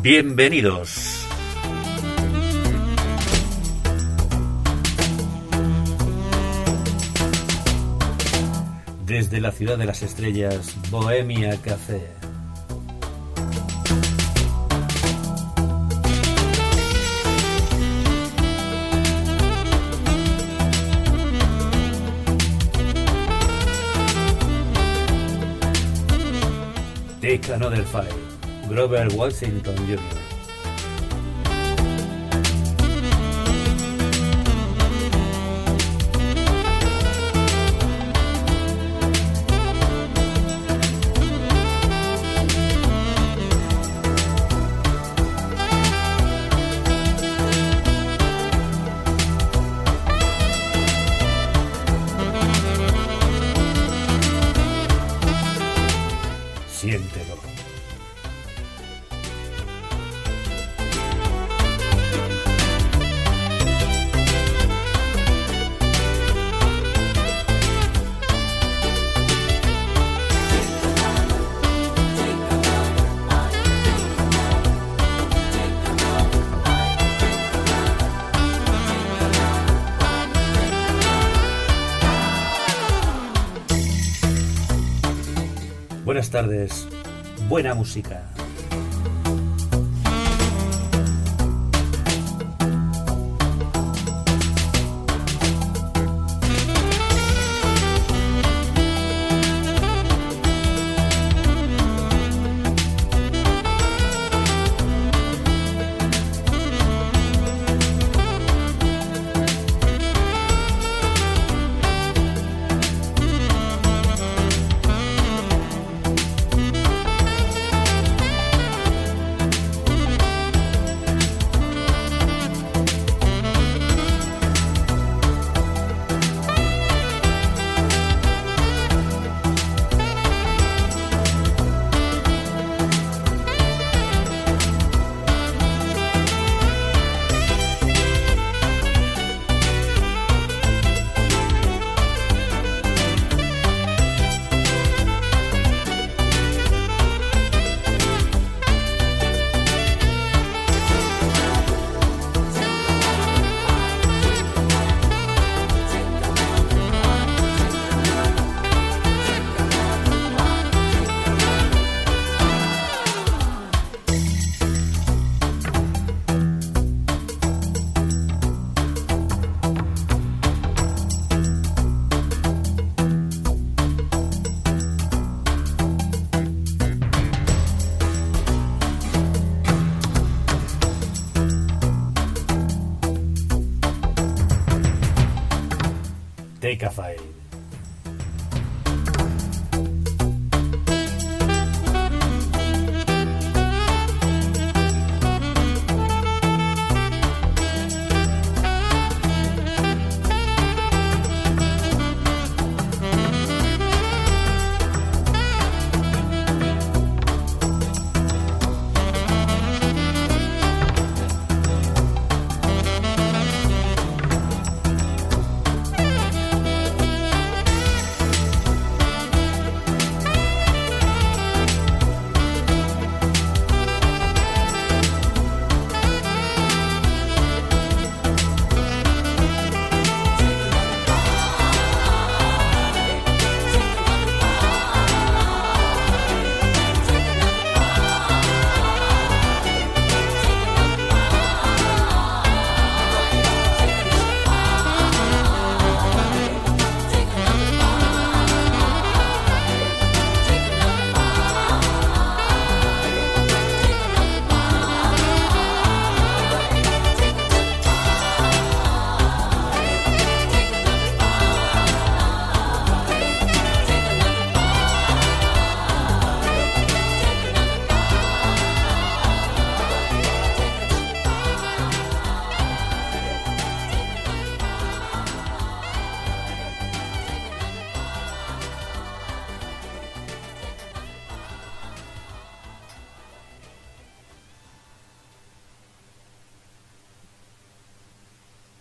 Bienvenidos. Desde la ciudad de las estrellas, Bohemia Café. グラブやるごは選択の準備 Buenas tardes, buena música. Decafade.